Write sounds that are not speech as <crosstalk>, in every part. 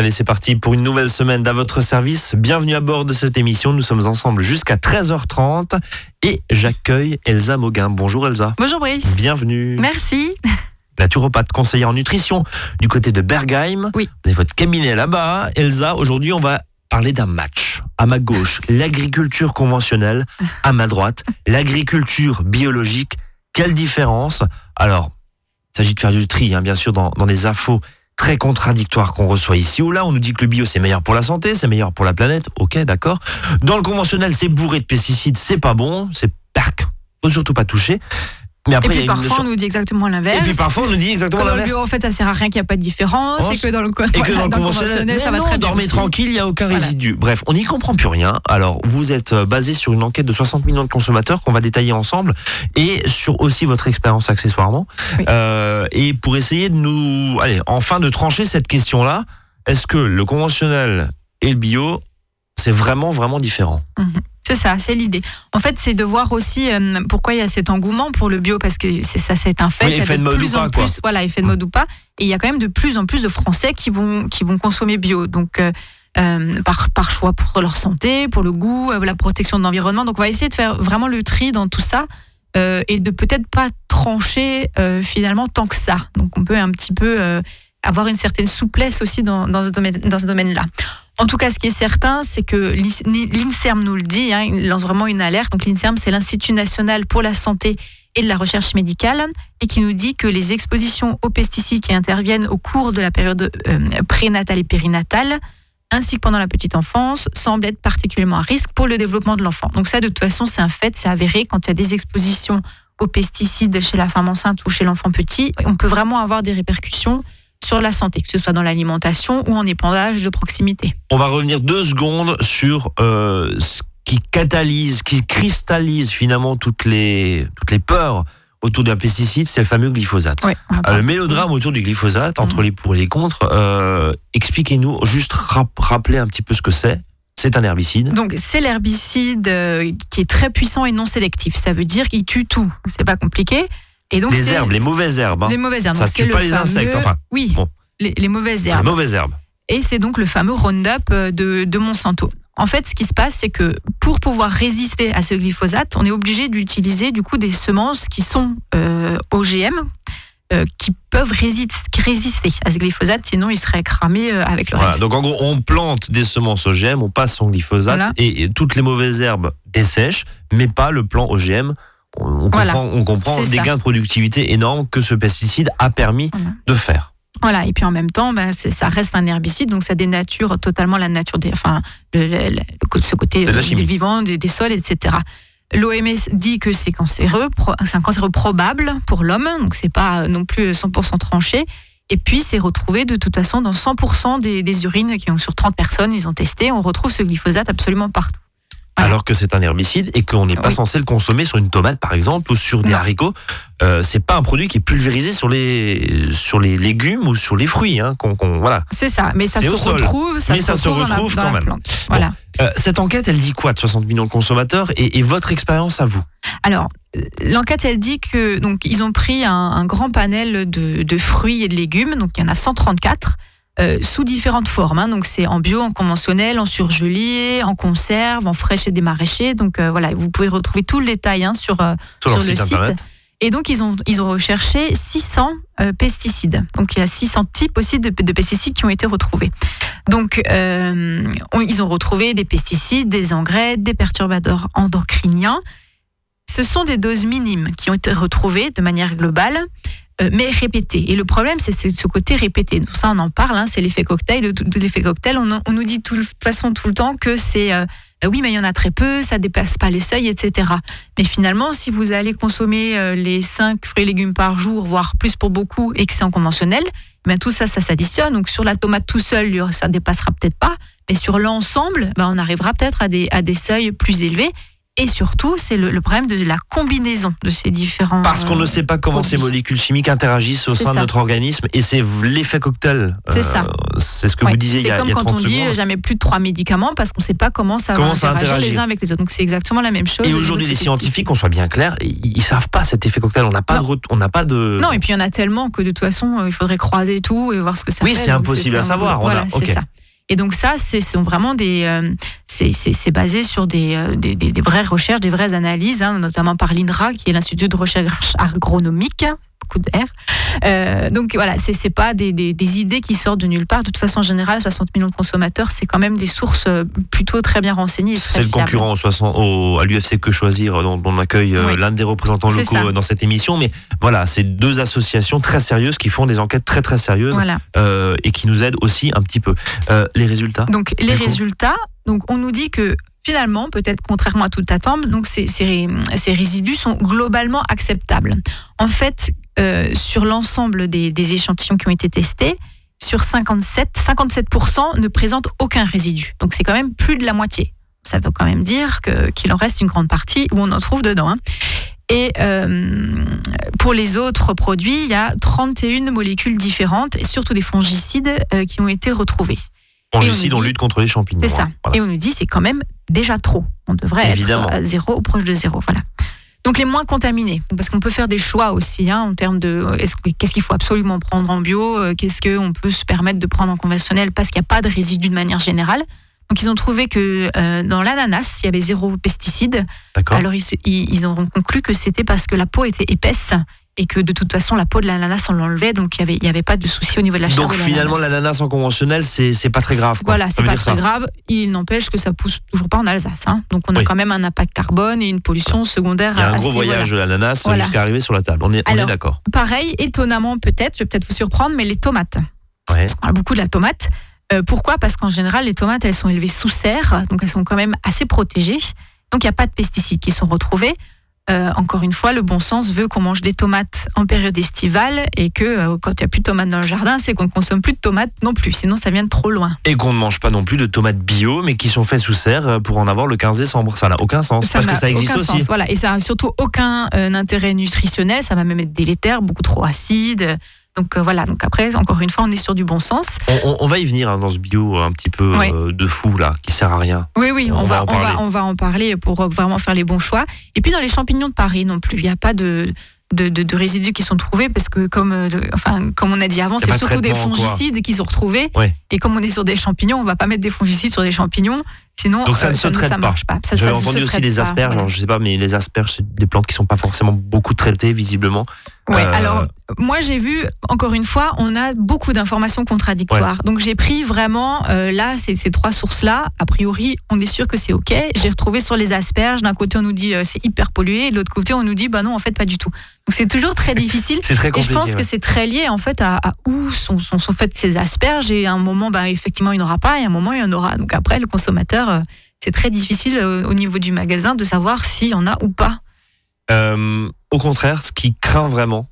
Allez, c'est parti pour une nouvelle semaine d'à votre service. Bienvenue à bord de cette émission. Nous sommes ensemble jusqu'à 13h30 et j'accueille Elsa Mauguin. Bonjour Elsa. Bonjour Brice. Bienvenue. Merci. <laughs> Naturopathe, conseillère en nutrition du côté de Bergheim. Oui. Vous avez votre cabinet là-bas. Elsa, aujourd'hui, on va parler d'un match. À ma gauche, <laughs> l'agriculture conventionnelle. À ma droite, l'agriculture biologique. Quelle différence? Alors, il s'agit de faire du tri, hein, bien sûr, dans, dans les infos très contradictoires qu'on reçoit ici ou là. On nous dit que le bio c'est meilleur pour la santé, c'est meilleur pour la planète. Ok, d'accord. Dans le conventionnel, c'est bourré de pesticides, c'est pas bon, c'est perc. Faut surtout pas toucher. Mais Et après, puis parfois notion- on nous dit exactement l'inverse. Et puis parfois, on nous dit exactement l'inverse. en fait, ça sert à rien qu'il n'y a pas de différence. Oh, et que dans le, Et que voilà, dans le dans le conventionnel, ça va non, très bien. dormez aussi. tranquille, il n'y a aucun Voilà. résidu. Bref, on n'y comprend plus rien. Alors, vous êtes euh, basé sur une enquête de 60 millions de consommateurs qu'on va détailler ensemble et sur aussi votre expérience accessoirement. Oui. Euh, et pour essayer de nous, allez, enfin de trancher cette question-là, est-ce que le conventionnel et le bio, c'est vraiment, vraiment différent? C'est ça, c'est l'idée. En fait, c'est de voir aussi euh, pourquoi il y a cet engouement pour le bio, parce que c'est ça, c'est un fait. Oui, Il y a effet de mode plus ou en pas, quoi. plus, voilà, effet de mode ou pas. Et il y a quand même de plus en plus de Français qui vont qui vont consommer bio. Donc euh, euh, par, par choix pour leur santé, pour le goût, la protection de l'environnement. Donc on va essayer de faire vraiment le tri dans tout ça et de peut-être pas trancher finalement tant que ça. Donc on peut un petit peu avoir une certaine souplesse aussi dans, dans ce domaine, dans ce domaine-là. En tout cas, ce qui est certain, c'est que l'INSERM nous le dit, hein, il lance vraiment une alerte. Donc l'INSERM, c'est l'Institut national pour la santé et de la recherche médicale, et qui nous dit que les expositions aux pesticides qui interviennent au cours de la période euh, prénatale et périnatale, ainsi que pendant la petite enfance, semblent être particulièrement à risque pour le développement de l'enfant. Donc ça, de toute façon, c'est un fait, c'est avéré. Quand il y a des expositions aux pesticides chez la femme enceinte ou chez l'enfant petit, on peut vraiment avoir des répercussions sur la santé, que ce soit dans l'alimentation ou en épandage de proximité. On va revenir deux secondes sur euh, ce qui catalyse, qui cristallise finalement toutes les, toutes les peurs autour d'un pesticide, c'est le fameux glyphosate. Euh, le mélodrame autour du glyphosate, entre les pour et les contre, euh, expliquez-nous, juste rap- rappeler un petit peu ce que c'est. C'est un herbicide. Donc c'est l'herbicide euh, qui est très puissant et non sélectif. Ça veut dire qu'il tue tout. C'est pas compliqué. Et donc les herbes, les mauvaises herbes. hein. les mauvaises herbes. Ça c'est tue le pas les fameux- insectes, enfin, oui, bon. les, les mauvaises Les herbes. mauvaises herbes. Et c'est donc le fameux Roundup euh, de, de Monsanto. En fait, ce qui se passe, c'est que pour pouvoir résister à ce glyphosate, on est obligé d'utiliser du coup des semences qui sont euh, OGM, euh, qui peuvent résister, à ce glyphosate, sinon ils seraient cramés euh, avec le Voilà, reste. donc en gros, on plante des semences OGM, on passe son glyphosate Voilà. et, et toutes les mauvaises herbes dessèchent, mais pas le plan OGM. On, on Voilà. comprend, on comprend des ça. gains de productivité énormes que ce pesticide a permis Voilà. de faire. Voilà, et puis en même temps, ben, ça reste un herbicide, donc ça dénature totalement la nature des, enfin, le- le- le- ce côté De euh, des vivants, des, des sols, etc. L'OMS dit que c'est cancéreux, c'est un cancéreux probable pour l'homme, donc c'est pas non plus 100% tranché. Et puis c'est retrouvé de toute façon dans 100% des, des urines qui ont sur 30 personnes, ils ont testé, on retrouve ce glyphosate absolument partout. Voilà. Alors que c'est un herbicide et qu'on n'est pas Oui. censé le consommer sur une tomate par exemple ou sur des Non. haricots. Euh, c'est pas un produit qui est pulvérisé sur les sur les légumes ou sur les fruits. Hein, qu'on- qu'on- voilà. C'est ça, mais ça se retrouve, ça Mais se ça se retrouve, dans la- dans quand la même. plante. Voilà. Euh, cette enquête, elle dit quoi de 60 millions de consommateurs et, et votre expérience à vous? Alors, euh, l'enquête, elle dit que donc ils ont pris un, un grand panel de, de fruits et de légumes, donc il y en a 134. Euh, sous différentes formes, hein. donc c'est en bio, en conventionnel, en surgelé, en conserve, en fraîche et des maraîchers. Donc euh, voilà, vous pouvez retrouver tout le détail hein, sur, euh, sur, leur sur le site Et donc, ils ont, ils ont recherché 600 euh, pesticides. Donc, il y a 600 types aussi de, de pesticides qui ont été retrouvés. Donc, on- ils ont retrouvé des pesticides, des engrais, des perturbateurs endocriniens. Ce sont des doses minimes qui ont été retrouvées de manière globale, mais répétées. Et le problème, c'est ce côté répété. Donc, ça, on en parle, hein, c'est l'effet cocktail. L'effet cocktail, on, nous dit de toute façon tout le temps que c'est... euh, euh, oui, mais il y en a très peu, ça dépasse pas les seuils, etc. Mais finalement, si vous allez consommer euh, les 5 fruits et légumes par jour, voire plus pour beaucoup, et que c'est en conventionnel, ben tout ça, ça s'additionne. Donc sur la tomate tout seul, ça dépassera peut-être pas, mais sur l'ensemble, ben, on arrivera peut-être à des, à des seuils plus élevés. Et surtout, c'est le, le problème de la combinaison de ces différents. Parce qu'on ne sait pas comment ces molécules chimiques interagissent au C'est sein de notre organisme et c'est l'effet cocktail. C'est ça. C'est ce que Ouais, vous disiez il y C'est a, comme il y a quand 30 on dit secondes. euh, jamais plus de trois médicaments parce qu'on ne sait pas comment ça Comment va interagir les uns avec les autres. Donc c'est exactement la même chose. Et aujourd'hui, les scientifiques, qu'on soit bien clair, ils, ils savent pas cet effet cocktail. On n'a pas Non. de, ret- on n'a pas de. Non, et puis il y en a tellement que de toute façon, euh, il faudrait croiser tout et voir ce que ça Oui, fait. c'est Donc, impossible à savoir. Voilà, c'est ça. Et donc ça, c'est sont vraiment des, euh, c'est- basé sur des, euh, des- des vraies recherches, des vraies analyses, hein, notamment par l'INRA, qui est l'Institut de recherche agronomique, beaucoup d'air. Euh, donc voilà, c'est c'est pas des, des, des idées qui sortent de nulle part. De toute façon, en général, 60 millions de consommateurs, c'est quand même des sources euh, plutôt très bien renseignées. C'est le concurrent au 60 au- à l'UFC Que Choisir, dont on accueille euh, Oui. l'un des représentants locaux ça. euh, dans cette émission. Mais voilà, c'est deux associations très sérieuses qui font des enquêtes très très sérieuses Voilà. euh, et qui nous aident aussi un petit peu. Euh, les résultats Donc les résultats, donc on nous dit que finalement, peut-être contrairement à toute attente, donc ces, ces, ces résidus sont globalement acceptables. En fait, euh, sur l'ensemble des, des échantillons qui ont été testés, sur 57, 57% ne présentent aucun résidu. Donc c'est quand même plus de la moitié. Ça veut quand même dire qu'il en reste une grande partie où on en trouve dedans. hein. Et euh, pour les autres produits, il y a 31 molécules différentes, et surtout des fongicides euh, qui ont été retrouvés. Fongicides, on lutte contre les champignons. C'est ça. hein. Voilà. Et on nous dit c'est quand même déjà trop. On devrait Évidemment. être à zéro ou proche de zéro. Voilà. Donc les moins contaminés, parce qu'on peut faire des choix aussi hein, en termes de euh, est-ce que- qu'est-ce qu'il faut absolument prendre en bio, euh, qu'est-ce qu'on peut se permettre de prendre en conventionnel parce qu'il n'y a pas de résidus de manière générale. Donc ils ont trouvé que euh, dans l'ananas, il y avait zéro pesticide. D'accord. Alors ils ont conclu que c'était parce que la peau était épaisse et que de toute façon la peau de l'ananas on l'enlevait, donc il n'y avait, y avait pas de souci au niveau de la chair Donc de finalement, l'ananas. en conventionnel, c'est pas très grave. quoi. Voilà, c'est pas très grave. Il n'empêche que ça pousse toujours pas en Alsace. hein. Donc on a quand même un impact carbone et une pollution secondaire. Il y a un gros voyage de l'ananas Voilà. jusqu'à arriver sur la table. On est, on est Alors, d'accord. Pareil, étonnamment peut-être, je vais peut-être vous surprendre, mais les tomates. Ouais. On parle beaucoup de la tomate. Euh, pourquoi? Parce qu'en général, les tomates, elles sont élevées sous serre, donc elles sont quand même assez protégées. Donc il n'y a pas de pesticides qui sont retrouvés. Euh, encore une fois, le bon sens veut qu'on mange des tomates en période estivale et que euh, quand il n'y a plus de tomates dans le jardin, c'est qu'on ne consomme plus de tomates non plus, sinon ça vient de trop loin. Et qu'on ne mange pas non plus de tomates bio, mais qui sont faites sous serre euh, pour en avoir le 15 décembre. Ça n'a aucun sens. parce que ça existe aucun aussi. sens, Voilà, et ça n'a surtout aucun euh, intérêt nutritionnel, ça va même être délétère, beaucoup trop acide. Donc euh, voilà, donc après, encore une fois, on est sur du bon sens. On, on- on va y venir hein, dans ce bio un petit peu euh, de fou là, qui sert à rien. Oui, oui, on, On va va, en on, va, parler. on va en parler pour euh, vraiment faire les bons choix. Et puis dans les champignons de Paris non plus, il n'y a pas de, de, de- de résidus qui sont trouvés parce que comme, euh, enfin, comme on a dit avant, c'est pas surtout des quoi. fongicides qui sont retrouvés. Ouais. Et comme on est sur des champignons, on va pas mettre des fongicides sur des champignons, sinon Donc ça euh, ne se traite ça pas. marche pas. Ça, J'avais ça ne se entendu aussi les pas, asperges. Alors, je sais pas, mais les asperges, c'est des plantes qui sont pas forcément beaucoup traitées visiblement. Ouais, Euh, alors moi j'ai vu, encore une fois, on a beaucoup d'informations contradictoires. Donc j'ai pris vraiment, euh, là, ces, ces trois sources-là, a priori, on est sûr que c'est OK. J'ai retrouvé sur les asperges, d'un côté on nous dit euh, c'est hyper pollué, et de l'autre côté on nous dit bah non, en fait pas du tout. Donc c'est toujours très difficile. C'est très Et je compliqué. pense ouais. que c'est très lié en fait à, à où sont, sont, sont faites ces asperges et à un moment, bah, effectivement, il n'y en aura pas et à un moment, il y en aura. Donc après, le consommateur, c'est très difficile au niveau du magasin de savoir s'il y en a ou pas. Euh, au contraire, ce qui craint vraiment,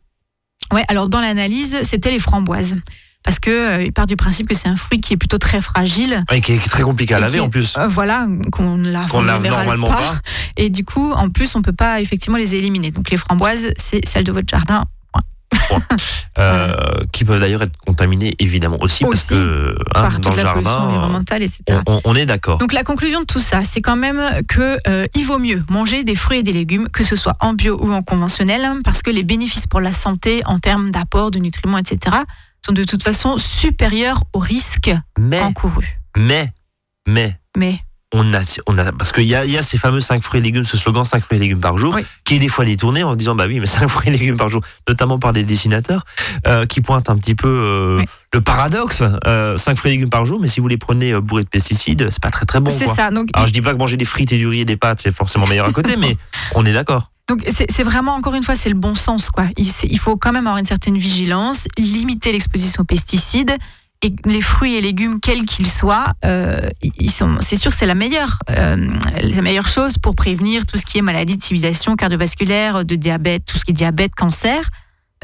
Ouais, alors dans l'analyse, c'était les framboises. Parce que euh, il part du principe que c'est un fruit qui est plutôt très fragile. et qui est très compliqué à laver en plus, Euh, voilà, qu'on ne lave, lave normalement pas. Et du coup, en plus, on peut pas effectivement les éliminer. Donc les framboises, c'est celles de votre jardin. <laughs> euh, qui peuvent d'ailleurs être contaminés évidemment aussi, parce que hein, par dans le jardin, euh, etc. on, on- on est d'accord. Donc la conclusion de tout ça, c'est quand même que euh, il vaut mieux manger des fruits et des légumes, que ce soit en bio ou en conventionnel, parce que les bénéfices pour la santé en termes d'apport de nutriments, etc., sont de toute façon supérieurs aux risques Mais, encourus. mais, mais, Mais on a, on a parce qu'il y a, il y a ces fameux 5 fruits et légumes, ce slogan 5 fruits et légumes par jour, Oui. qui est des fois détourné en disant bah oui, mais 5 <laughs> fruits et légumes par jour, notamment par des dessinateurs, euh, qui pointent un petit peu euh, Oui. le paradoxe. 5 fruits et légumes par jour, mais si vous les prenez euh, bourrés de pesticides, c'est pas très très bon. c'est ça. Donc Alors je dis pas que manger des frites et du riz et des pâtes, c'est forcément meilleur à côté, <laughs> mais on est d'accord. Donc c'est vraiment encore une fois c'est le bon sens quoi. Il, il faut quand même avoir une certaine vigilance, limiter l'exposition aux pesticides et les fruits et légumes quels qu'ils soient, euh, ils sont c'est sûr c'est la meilleure euh, la meilleure chose pour prévenir tout ce qui est maladie de civilisation cardiovasculaire, de diabète, tout ce qui est diabète, cancer.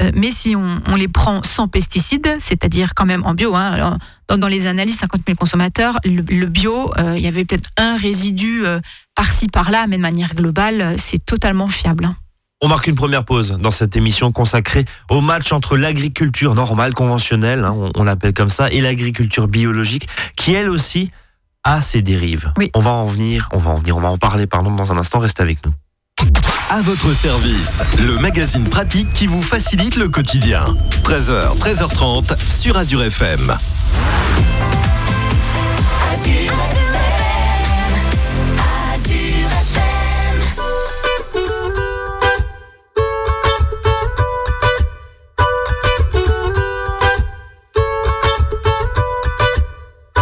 Euh, mais si on, les prend sans pesticides, c'est-à-dire quand même en bio, hein, dans, les analyses 50 000 consommateurs, le, bio, il y avait peut-être un résidu par-ci par-là, mais de manière globale, c'est totalement fiable. hein. On marque une première pause dans cette émission consacrée au match entre l'agriculture normale, conventionnelle, hein, on, on l'appelle comme ça, et l'agriculture biologique, qui elle aussi a ses dérives. Oui. On va en venir, on va en venir, on va en parler pardon dans un instant. Restez avec nous. À votre service, le magazine pratique qui vous facilite le quotidien. 13h, 13h30 sur Azure FM.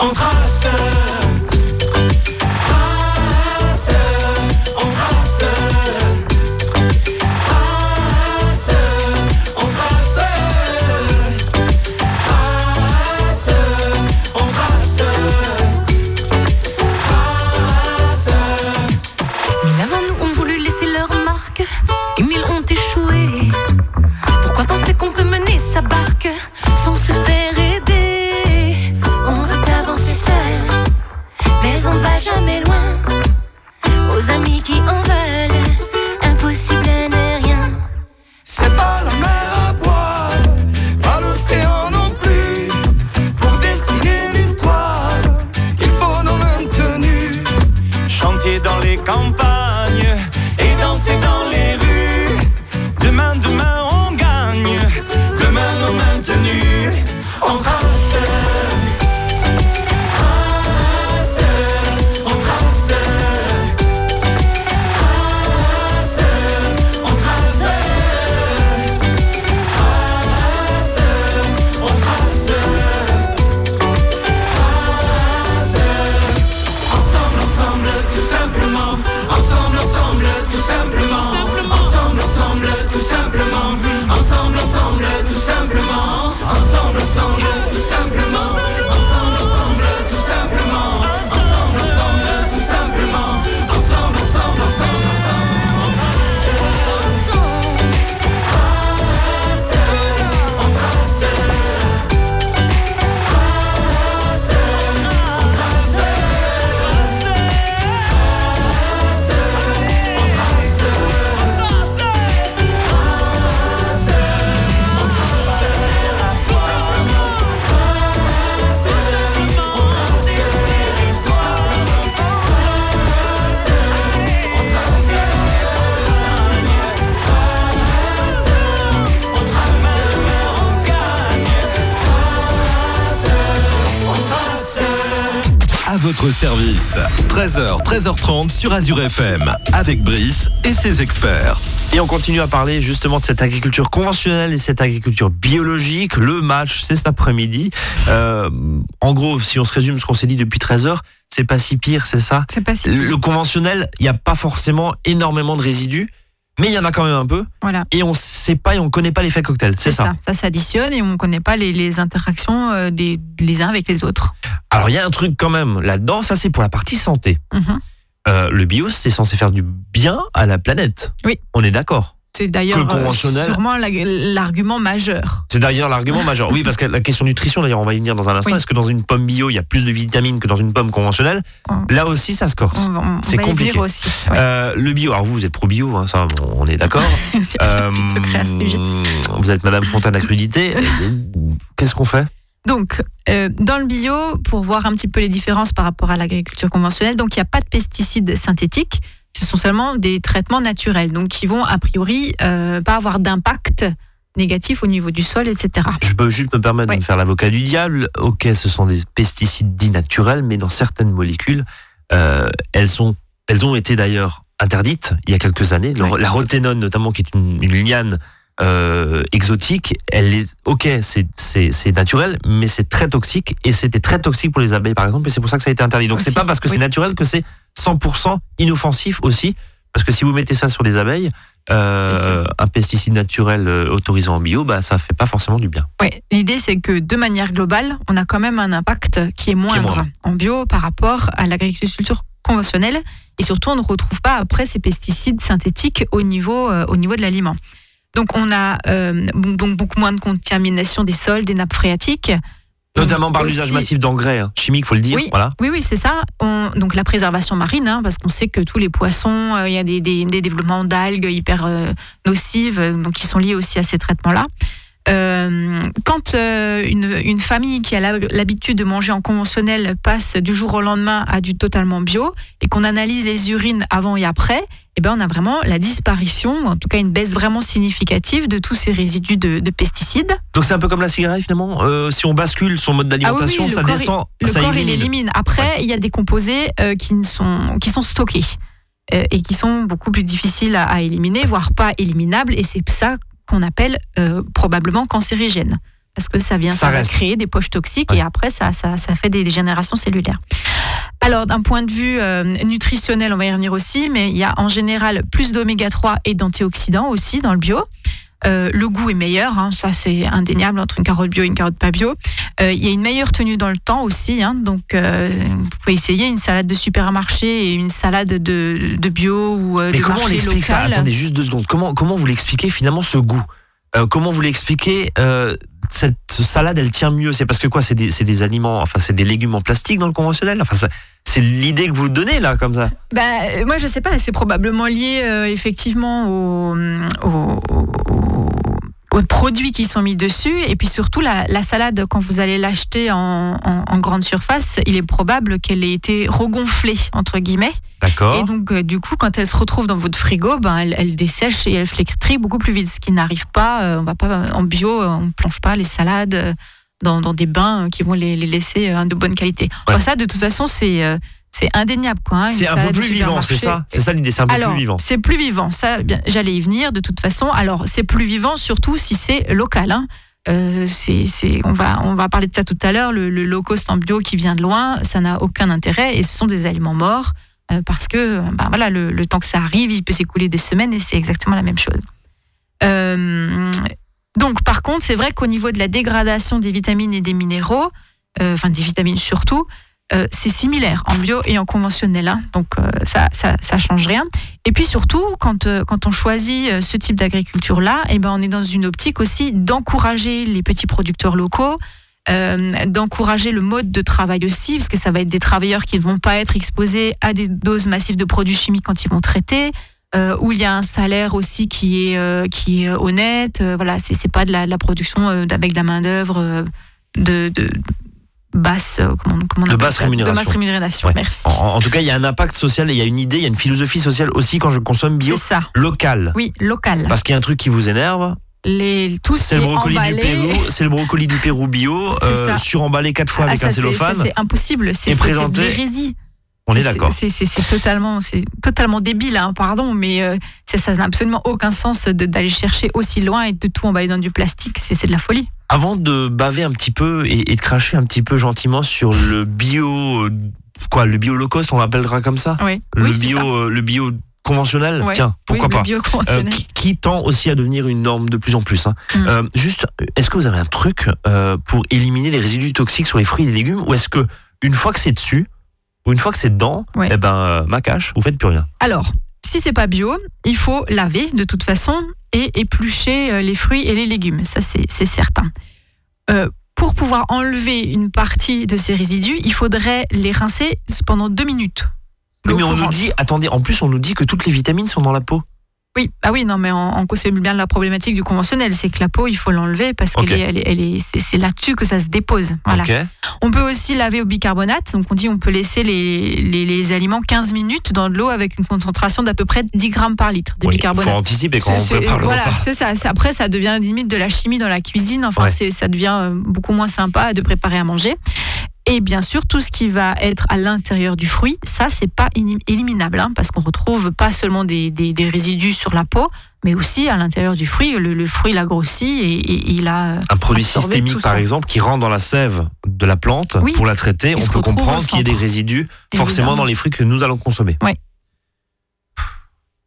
On trace. Service, 13h, 13h30 sur Azure FM, avec Brice et ses experts. Et on continue à parler justement de cette agriculture conventionnelle et cette agriculture biologique. Le match, c'est cet après-midi. Euh, en gros, si on se résume ce qu'on s'est dit depuis 13 heures, c'est pas si pire, c'est ça? C'est pas si. Le conventionnel, il n'y a pas forcément énormément de résidus, mais il y en a quand même un peu. Voilà. Et on sait pas et on connaît pas l'effet cocktail, c'est ça. Ça s'additionne et on ne connaît pas les, les interactions euh, des, les uns avec les autres. Alors il y a un truc quand même là-dedans, ça c'est pour la partie santé. Mhm. Euh, le bio, c'est censé faire du bien à la planète. Oui. On est d'accord. C'est d'ailleurs le euh, sûrement la- l'argument majeur. C'est d'ailleurs l'argument majeur. Oui, parce que la question nutrition, d'ailleurs, on va y venir dans un instant. Oui. Est-ce que dans une pomme bio, il y a plus de vitamines que dans une pomme conventionnelle On- Là aussi, ça se corse. C'est compliqué. aussi. ouais. Euh, le bio, alors vous, vous êtes pro-bio, hein, ça, on est d'accord. <laughs> Euh, vous êtes Madame Fontaine à crudité. Qu'est-ce qu'on fait? Donc, euh, dans le bio, pour voir un petit peu les différences par rapport à l'agriculture conventionnelle, donc il n'y a pas de pesticides synthétiques, ce sont seulement des traitements naturels, donc qui vont a priori euh, pas avoir d'impact négatifs au niveau du sol, etc. Je peux juste me permettre de me faire l'avocat du diable. Ok, ce sont des pesticides dits naturels, mais dans certaines molécules, euh, elles, sont, elles ont été d'ailleurs interdites il y a quelques années. Ouais. La roténone, notamment, qui est une, une liane euh, exotique, elle est ok, c'est naturel, mais c'est très toxique et c'était très toxique pour les abeilles, par exemple, et c'est pour ça que ça a été interdit. Donc c'est pas parce que oui. c'est naturel que c'est 100% inoffensif aussi, parce que si vous mettez ça sur les abeilles, euh, un pesticide naturel euh, autorisé en bio, bah ça fait pas forcément du bien. Ouais, l'idée c'est que de manière globale, on a quand même un impact qui est moindre moindre. en bio par rapport à l'agriculture conventionnelle et surtout on ne retrouve pas après ces pesticides synthétiques au niveau euh, au niveau de l'aliment. Donc on a euh, donc beaucoup moins de contamination des sols, des nappes phréatiques. Notamment par l'usage massif d'engrais hein, chimiques, faut le dire. Oui. Voilà. Oui, oui, c'est ça. On- donc la préservation marine, hein, parce qu'on sait que tous les poissons, euh, il y a des, des- des développements d'algues hyper euh, nocives, donc qui sont liés aussi à ces traitements-là. Euh, quand une, une famille qui a l'habitude de manger en conventionnel passe du jour au lendemain à du totalement bio et qu'on analyse les urines avant et après, eh ben on a vraiment la disparition, en tout cas une baisse vraiment significative de tous ces résidus de, de pesticides. Donc c'est un peu comme la cigarette finalement. Euh, si on bascule son mode d'alimentation, Ah oui, le ça corps, descend, Le ça corps, il élimine. Après, il y a des composés euh, qui, ne sont, qui sont stockés euh, et qui sont beaucoup plus difficiles à, à éliminer, voire pas éliminables. Et c'est ça qu'on appelle probablement cancérigène. Parce que ça vient Ça ça va créer des poches toxiques Ouais. et après, ça, ça, ça fait des dégénérations cellulaires. Alors, d'un point de vue euh, nutritionnel, on va y revenir aussi, mais il y a en général plus d'oméga 3 et d'antioxydants aussi dans le bio. Euh, le goût est meilleur, hein, ça c'est indéniable entre une carotte bio et une carotte pas bio. Euh, Il y a une meilleure tenue dans le temps aussi, hein, donc euh, vous pouvez essayer une salade de supermarché et une salade de, de bio ou Mais de comment on marché l'explique ça? local. Attendez juste deux secondes. Comment, comment vous l'expliquez finalement ce goût? Comment vous l'expliquez Cette salade, elle tient mieux. C'est parce que quoi C'est des, des aliments, enfin c'est des légumes en plastique dans le conventionnel. Enfin c'est l'idée que vous donnez là comme ça. Bah, euh, moi, je sais pas, c'est probablement lié euh, effectivement aux produits qui sont mis dessus. Et puis surtout, la, la salade, quand vous allez l'acheter en, en- en grande surface, il est probable qu'elle ait été regonflée, entre guillemets. D'accord. Et donc, euh, du coup, quand elle se retrouve dans votre frigo, ben, elle, elle dessèche et elle flétrit beaucoup plus vite. Ce qui n'arrive pas, euh, on va pas en bio, euh, on plonge pas les salades dans, dans des bains qui vont les, les laisser de bonne qualité. Ouais. Enfin, ça, de toute façon, c'est c'est indéniable. quoi, hein, C'est un peu plus vivant, c'est ça? C'est ça l'idée, c'est un peu Alors, plus vivant. c'est plus vivant. Ça, bien, j'allais y venir de toute façon. Alors, c'est plus vivant surtout si c'est local. hein. Euh, c'est, on, va, on va parler de ça tout à l'heure. Le, le low cost en bio qui vient de loin, ça n'a aucun intérêt et ce sont des aliments morts euh, parce que ben voilà, le, le temps que ça arrive, il peut s'écouler des semaines et c'est exactement la même chose. Euh, donc, par contre, c'est vrai qu'au niveau de la dégradation des vitamines et des minéraux, enfin des vitamines surtout, euh, c'est similaire en bio et en conventionnel. hein. donc, euh, ça, ça, change rien. Et puis surtout, quand, euh, on choisit ce type d'agriculture-là, eh ben, on est dans une optique aussi d'encourager les petits producteurs locaux, d'encourager le mode de travail aussi, parce que ça va être des travailleurs qui ne vont pas être exposés à des doses massives de produits chimiques quand ils vont traiter. où il y a un salaire aussi qui est honnête voilà c'est pas de la, production avec de la main d'œuvre de, de basse euh, comment, comment on De basse rémunération. de basse rémunération Ouais. merci En, en tout cas, il y a un impact social et il y a une idée, il y a une philosophie sociale aussi quand je consomme bio c'est ça local. oui local Parce qu'il y a un truc qui vous énerve, les tout ce c'est qui le brocoli emballé du Pérou, c'est le brocoli du Pérou bio, C'est euh, suremballé quatre fois Ah, avec ça, un c'est- cellophane. c'est impossible c'est c'est- c'est de présenté- l'hérésie On est d'accord. C'est totalement, totalement débile, hein, pardon, mais euh, ça n'a absolument aucun sens d'aller chercher aussi loin et de tout emballer dans du plastique. C'est de la folie. Avant de baver un petit peu et, et de cracher un petit peu gentiment sur le bio, quoi, le bio low cost, on l'appellera comme ça? Oui, Le oui, bio, ça. euh, le bio conventionnel, Ouais. tiens, pourquoi Oui, pas? le bio Euh, qui, qui tend aussi à devenir une norme de plus en plus. hein. Mm. Euh, juste, est-ce que vous avez un truc euh, pour éliminer les résidus toxiques sur les fruits et les légumes ou est-ce que une fois que c'est dessus une fois que c'est dedans, Ouais. eh ben euh, ma cache, vous faites plus rien. Alors, si c'est pas bio, il faut laver de toute façon et éplucher euh, les fruits et les légumes. Ça, c'est certain. Euh, pour pouvoir enlever une partie de ces résidus, il faudrait les rincer pendant deux minutes. Oui, mais on nous dit, attendez, en plus on nous dit que toutes les vitamines sont dans la peau. Oui, ah oui, non, mais en, en c'est bien la problématique du conventionnel, c'est que la peau, il faut l'enlever parce Ok. qu'elle est, elle est, elle est- c'est, c'est là-dessus que ça se dépose. Voilà. On peut aussi laver au bicarbonate, donc on dit on peut laisser les, les, les aliments 15 minutes dans de l'eau avec une concentration d'à peu près 10 grammes par litre de Oui, bicarbonate. faut anticiper quand on C'est- prépare le voilà, c'est ça. Après, ça devient limite de la chimie dans la cuisine. Enfin, Ouais. c'est- ça devient euh, beaucoup moins sympa de préparer à manger. Et bien sûr, tout ce qui va être à l'intérieur du fruit, ça, c'est pas éliminable, hein, parce qu'on retrouve pas seulement des, des- des résidus sur la peau, mais aussi à l'intérieur du fruit. Le, le fruit, il a grossi et, et il a. Un produit systémique, par exemple, qui rentre dans la sève de la plante Oui. pour la traiter, on peut comprendre qu'il y ait des résidus forcément dans les fruits que nous allons consommer. Ouais.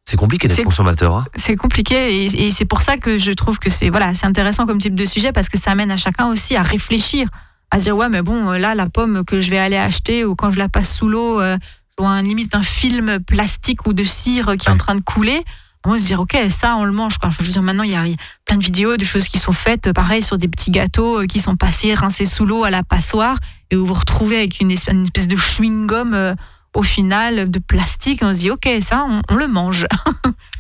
C'est compliqué d'être consommateur. hein. C'est compliqué et, et c'est pour ça que je trouve que c'est voilà, c'est intéressant comme type de sujet parce que ça amène à chacun aussi à réfléchir, à se dire ouais mais bon là la pomme que je vais aller acheter ou quand je la passe sous l'eau, euh, je vois un limite un film plastique ou de cire qui est en train de couler. On va se dire ok ça on le mange quoi. Enfin, je veux dire maintenant il y a plein de vidéos de choses qui sont faites euh, pareil sur des petits gâteaux euh, qui sont passés rincés sous l'eau à la passoire et où vous vous retrouvez avec une espèce, une espèce de chewing gum euh, au final de plastique. On se dit ok ça on- le mange. <laughs>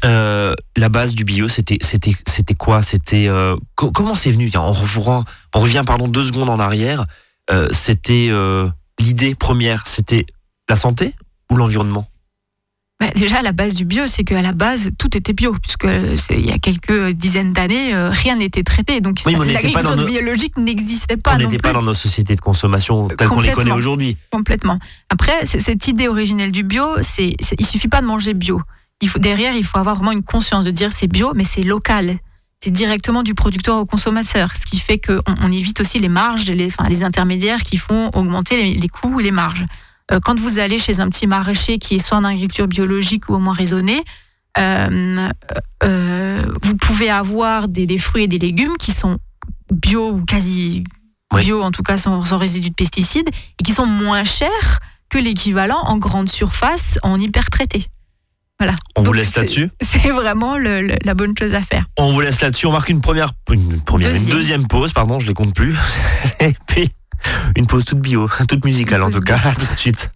Euh, la base du bio, c'était c'était quoi? C'était euh, co- comment c'est venu? On revient, on revient pardon deux secondes en arrière. Euh, c'était l'idée première, c'était la santé ou l'environnement? Bah, déjà, la base du bio, c'est qu'à la base, tout était bio, puisque il y a quelques dizaines d'années, euh, rien n'était traité. Donc, Oui, l'agriculture nos- biologique n'existait pas On n'était pas dans nos sociétés de consommation telles qu'on les connaît aujourd'hui. complètement. Après, cette idée originelle du bio, c'est, c'est- il suffit pas de manger bio. Il faut, derrière, il faut avoir vraiment une conscience de dire c'est bio, mais c'est local. C'est directement du producteur au consommateur, ce qui fait qu'on on évite aussi les marges, les, enfin, les intermédiaires qui font augmenter les, les coûts et les marges. Euh, quand vous allez chez un petit maraîcher qui est soit en agriculture biologique ou au moins raisonnée, euh, euh, vous pouvez avoir des, des fruits et des légumes qui sont bio ou quasi Oui. bio, en tout cas sans, sans résidus de pesticides, et qui sont moins chers que l'équivalent en grande surface en hyper traité. Voilà. On vous laisse là-dessus? C'est vraiment le- le- la bonne chose à faire. On vous laisse là-dessus. On marque une première, une première, une Deuxième. deuxième pause, pardon, je les compte plus. <laughs> Et puis une pause toute bio, <laughs> toute musicale en tout cas. À tout de suite.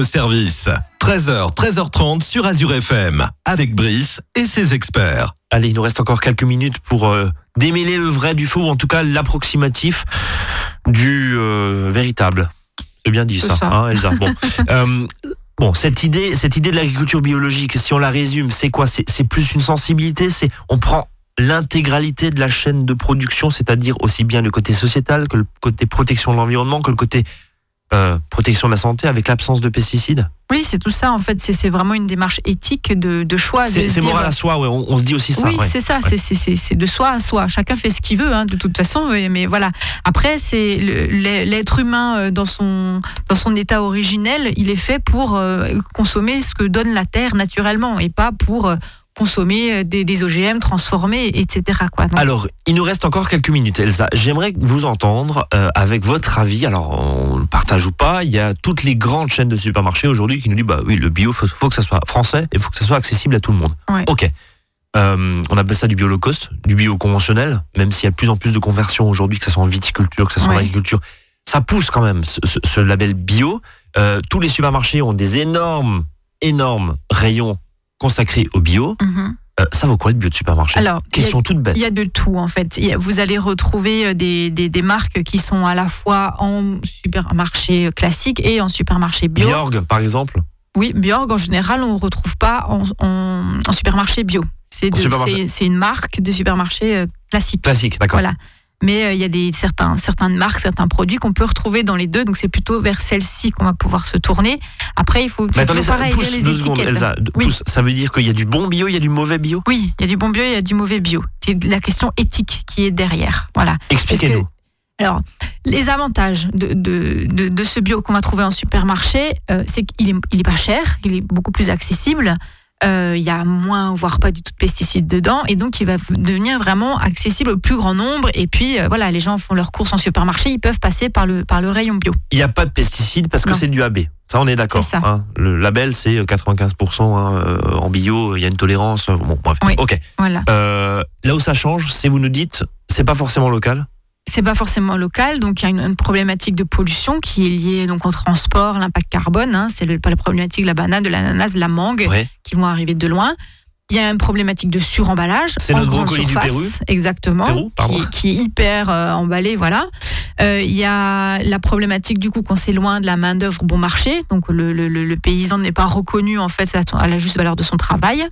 Votre service. 13h, 13h30 sur Azure FM, avec Brice et ses experts. Allez, il nous reste encore quelques minutes pour euh, démêler le vrai du faux, ou en tout cas l'approximatif du euh, véritable. C'est bien dit ça, ça. hein, Elsa. Bon, <laughs> Euh, bon, cette idée, cette idée de l'agriculture biologique, si on la résume, c'est quoi? C'est c'est plus une sensibilité. C'est on prend l'intégralité de la chaîne de production, c'est-à-dire aussi bien le côté sociétal que le côté protection de l'environnement, que le côté euh, protection de la santé avec l'absence de pesticides. Oui, c'est tout ça. En fait, c'est vraiment une démarche éthique de, de choix. C'est moral à soi, ouais, on, on se dit aussi ça. oui, ouais. c'est ça, c'est- de soi à soi. Chacun fait ce qu'il veut, hein, de toute façon. Mais voilà. Après, c'est l'être humain euh, dans son dans son état originel, il est fait pour euh, consommer ce que donne la terre naturellement et pas pour euh, consommer euh, des, des OGM transformés, etc. Quoi. Donc, Alors, il nous reste encore quelques minutes, Elsa. J'aimerais vous entendre euh, avec votre avis. Alors, on le partage ou pas. Il y a toutes les grandes chaînes de supermarchés aujourd'hui qui nous disent bah oui, le bio, faut, faut que ça soit français et faut que ça soit accessible à tout le monde. Ouais. Ok. Euh, on appelle ça du bio low cost, du bio conventionnel, même s'il y a de plus en plus de conversions aujourd'hui, que ce soit en viticulture, que ce soit en agriculture. Ça pousse quand même ce, ce- ce label bio. Euh, tous les supermarchés ont des énormes, énormes rayons consacrés au bio. mhm. Euh, ça vaut quoi le bio de supermarché Alors, il y a- Question toute bête. Il y a de tout en fait. Vous allez retrouver euh, des, des, des marques qui sont à la fois en supermarché classique et en supermarché bio. Bjorg, par exemple? Oui, Bjorg en général on ne retrouve pas en, en, en supermarché bio. C'est une marque de supermarché euh, classique. Classique, d'accord. Voilà. Mais euh, il y a des, certains, certaines marques, certains produits qu'on peut retrouver dans les deux. Donc c'est plutôt vers celle-ci qu'on va pouvoir se tourner. Après, il faut Mais c'est attendez, ça, pareil, pousse lire les deux secondes, étiquettes. Elsa. d- Oui. pousse, ça veut dire qu'il y a du bon bio, il y a du mauvais bio Oui, il y a du bon bio il y a du mauvais bio. C'est la question éthique qui est derrière. Voilà. Expliquez-nous. Alors, les avantages de, de, de, de ce bio qu'on va trouver en supermarché, euh, c'est qu'il est, il est pas cher, il est beaucoup plus accessible. Euh, Il y a moins, voire pas du tout de pesticides dedans, et donc il va devenir vraiment accessible au plus grand nombre. Et puis euh, voilà, les gens font leurs courses en supermarché, ils peuvent passer par le, par le rayon bio. Il n'y a pas de pesticides parce que c'est du AB. Ça, on est d'accord. C'est ça. hein. Le label, c'est 95% hein, euh, en bio. Il y a une tolérance. Bon, bref. Oui. Ok. Voilà. Euh, là où ça change, c'est vous nous dites, c'est pas forcément local. C'est pas forcément local, donc il y a une, une problématique de pollution qui est liée donc au transport, l'impact carbone. hein, c'est le- pas la problématique de la banane, de l'ananas, de la mangue. Ouais. qui vont arriver de loin. Il y a une problématique de suremballage. C'est en notre grande brocoli du surface, Pérou. Exactement. Pérou, qui, qui est hyper euh, emballé, voilà. Euh, Il y a la problématique du coup qu'on s'éloigne de la main d'œuvre bon marché, donc le, le- le- le paysan n'est pas reconnu en fait à la juste valeur de son travail.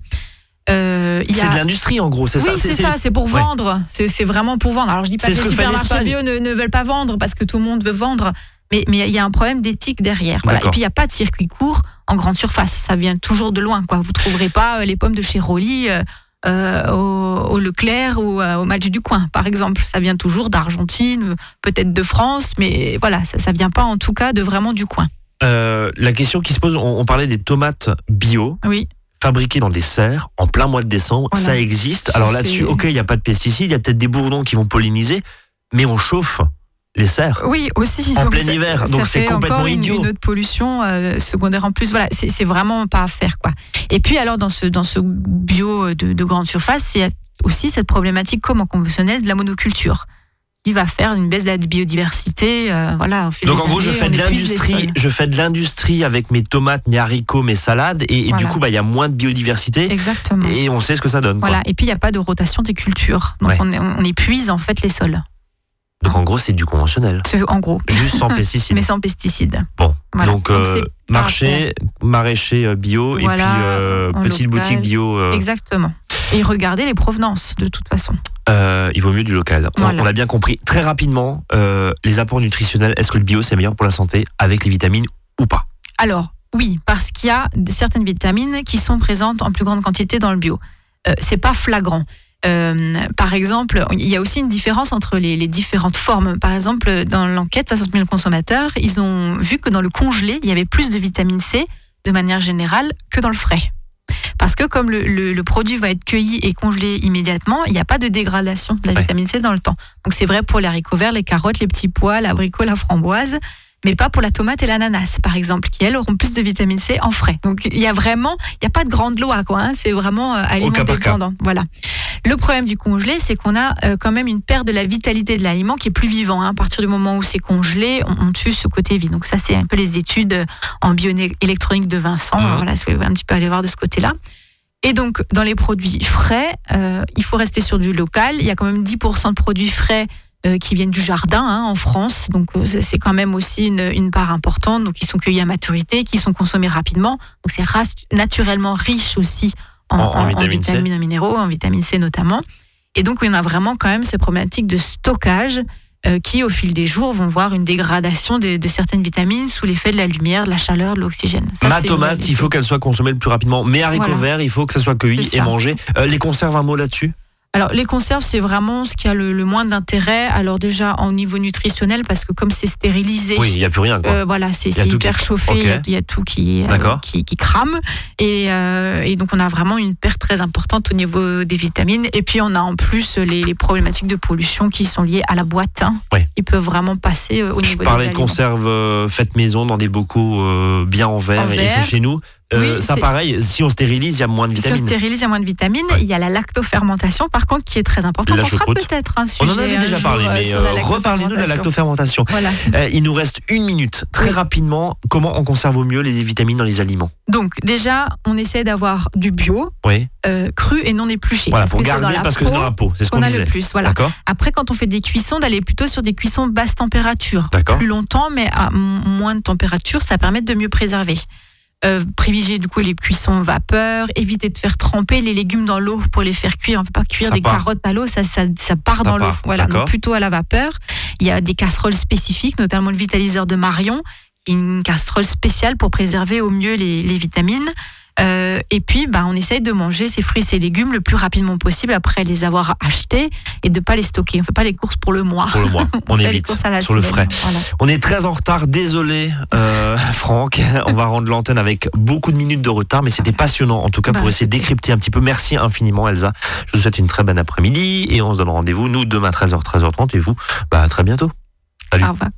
Euh, C'est a- de l'industrie, en gros. C'est oui, ça. c'est ça, c'est pour vendre. C'est c'est vraiment pour vendre. Alors je dis pas que les supermarchés bio ne, ne veulent pas vendre parce que tout le monde veut vendre. Mais mais il y a un problème d'éthique derrière. Voilà. Et puis il n'y a pas de circuit court en grande surface. Ça vient toujours de loin. Quoi. Vous trouverez pas euh, les pommes de chez Rolly euh, au, au Leclerc ou euh, au match du coin, par exemple. Ça vient toujours d'Argentine, peut-être de France, mais voilà, ça, ça vient pas en tout cas de vraiment du coin. Euh, la question qui se pose, on, on parlait des tomates bio. Oui. Fabriquées dans des serres en plein mois de décembre, Voilà. ça existe. Alors là-dessus, ok, il n'y a pas de pesticides, il y a peut-être des bourdons qui vont polliniser, mais on chauffe les serres. Oui, aussi. En Donc, plein hiver, donc c'est complètement une, idiot. Une autre pollution euh, secondaire en plus. Voilà, c'est vraiment pas à faire quoi. Et puis alors dans ce dans ce bio de, de grande surface, il y a aussi cette problématique comme en conventionnel de la monoculture qui va faire une baisse de la biodiversité. euh, voilà. Au fil Donc des en gros, je fais de l'industrie, je fais de l'industrie avec mes tomates, mes haricots, mes salades, et, et du coup, bah, il y a moins de biodiversité, Exactement. et on sait ce que ça donne. quoi. Voilà. Et puis il n'y a pas de rotation des cultures. Donc Ouais. on, épuise en fait les sols. Donc en gros, c'est du conventionnel, En gros. juste sans <laughs> pesticides. Mais sans pesticides. Bon, Voilà. donc, euh, marché, maraîcher euh, bio, Voilà, et puis euh, petite local. boutique bio. euh, Exactement. Et regardez les provenances de toute façon. Euh, il vaut mieux du local. On, Voilà. on l'a bien compris. Très rapidement, euh, les apports nutritionnels, est-ce que le bio c'est meilleur pour la santé avec les vitamines ou pas? Alors, oui, parce qu'il y a certaines vitamines qui sont présentes en plus grande quantité dans le bio. Euh, c'est pas flagrant. Euh, par exemple, il y a aussi une différence entre les, les différentes formes. Par exemple, dans l'enquête 60 000 consommateurs, ils ont vu que dans le congelé, il y avait plus de vitamine C de manière générale que dans le frais. Parce que comme le, le- le produit va être cueilli et congelé immédiatement, il n'y a pas de dégradation de la Ouais. vitamine C dans le temps. Donc c'est vrai pour les haricots verts, les carottes, les petits pois, l'abricot, la framboise. Mais pas pour la tomate et l'ananas, par exemple, qui elles auront plus de vitamine C en frais. Donc il y a vraiment, il n'y a pas de grande loi, quoi. hein. C'est vraiment euh, aliment dépendant. Voilà. Le problème du congelé, c'est qu'on a euh, quand même une perte de la vitalité de l'aliment qui est plus vivant. hein. À partir du moment où c'est congelé, on, on tue ce côté vie. Donc ça, c'est un peu les études euh, en bioélectronique de Vincent. Mhm. Voilà, si vous voulez un petit peu aller voir de ce côté-là. Et donc, dans les produits frais, euh, il faut rester sur du local. Il y a quand même 10% de produits frais qui viennent du jardin hein, en France. Donc, euh, c'est quand même aussi une, une part importante. Donc, ils sont cueillis à maturité, qui sont consommés rapidement. Donc, c'est naturellement riche aussi en, En- en en- vitamines et minéraux, en vitamine C notamment. Et donc, on a vraiment quand même ces problématiques de stockage euh, qui, au fil des jours, vont voir une dégradation de, de certaines vitamines sous l'effet de la lumière, de la chaleur, de l'oxygène. Ma tomate, il faut qu'elle soit consommée le plus rapidement. Mes haricots Voilà. verts, il faut que ça soit cueilli et mangé. Euh, les conserves, un mot là-dessus? Alors, les conserves, c'est vraiment ce qui a le, le moins d'intérêt. Alors, déjà, au niveau nutritionnel, parce que comme c'est stérilisé, Oui, il n'y a plus rien. Quoi. euh, voilà, c'est hyper qui- chauffé, il y a- il y, a tout qui, euh, D'accord. qui, qui crame. Et, euh, et donc, on a vraiment une perte très importante au niveau des vitamines. Et puis, on a en plus les, les problématiques de pollution qui sont liées à la boîte. Hein, Oui. Qui peuvent vraiment passer au Je niveau parlais des de conserves faites maison dans des bocaux bien en verre En et verre. fait chez nous. Euh, Oui, ça, pareil, si on stérilise, il y a moins de Si on vitamines. stérilise, il y a moins de vitamines. Ouais. Il y a la lactofermentation, par contre, qui est très importante. La on fera peut-être un On sujet. en avait déjà parlé, euh, mais euh, reparlez-nous de la lactofermentation. Voilà. Euh, il nous reste une minute. Très Oui. rapidement, comment on conserve au mieux les vitamines dans les aliments Donc déjà, on essaie d'avoir du bio, Oui, euh, cru et non épluché. voilà, parce pour que garder, dans parce que c'est dans la peau, c'est ce qu'on qu'on a disait. le plus. Voilà. Après, quand on fait des cuissons, d'aller plutôt sur des cuissons basse température. Plus longtemps, mais à moins de température, ça permet de mieux préserver. Euh, privilégier du coup les cuissons vapeur, éviter de faire tremper les légumes dans l'eau pour les faire cuire. On ne peut pas cuire Ça des part. carottes à l'eau, ça, ça, ça part dans l'eau. Voilà, donc plutôt à la vapeur. Il y a des casseroles spécifiques, notamment le vitaliseur de Marion, qui est une casserole spéciale pour préserver au mieux les, les vitamines. Euh, et puis, bah, on essaye de manger ces fruits et ces légumes le plus rapidement possible après les avoir achetés et de pas les stocker. On fait pas les courses pour le mois. Pour le mois, <laughs> on les évite sur le frais. Voilà. On est très en retard, désolé euh, <laughs> Franck. On va rendre l'antenne avec beaucoup de minutes de retard, mais c'était passionnant en tout cas Bah, pour essayer de décrypter un petit peu. Merci infiniment Elsa. Je vous souhaite une très bonne après-midi et on se donne rendez-vous nous demain 13h, 13h30 et vous, bah, à très bientôt. Salut. Au revoir.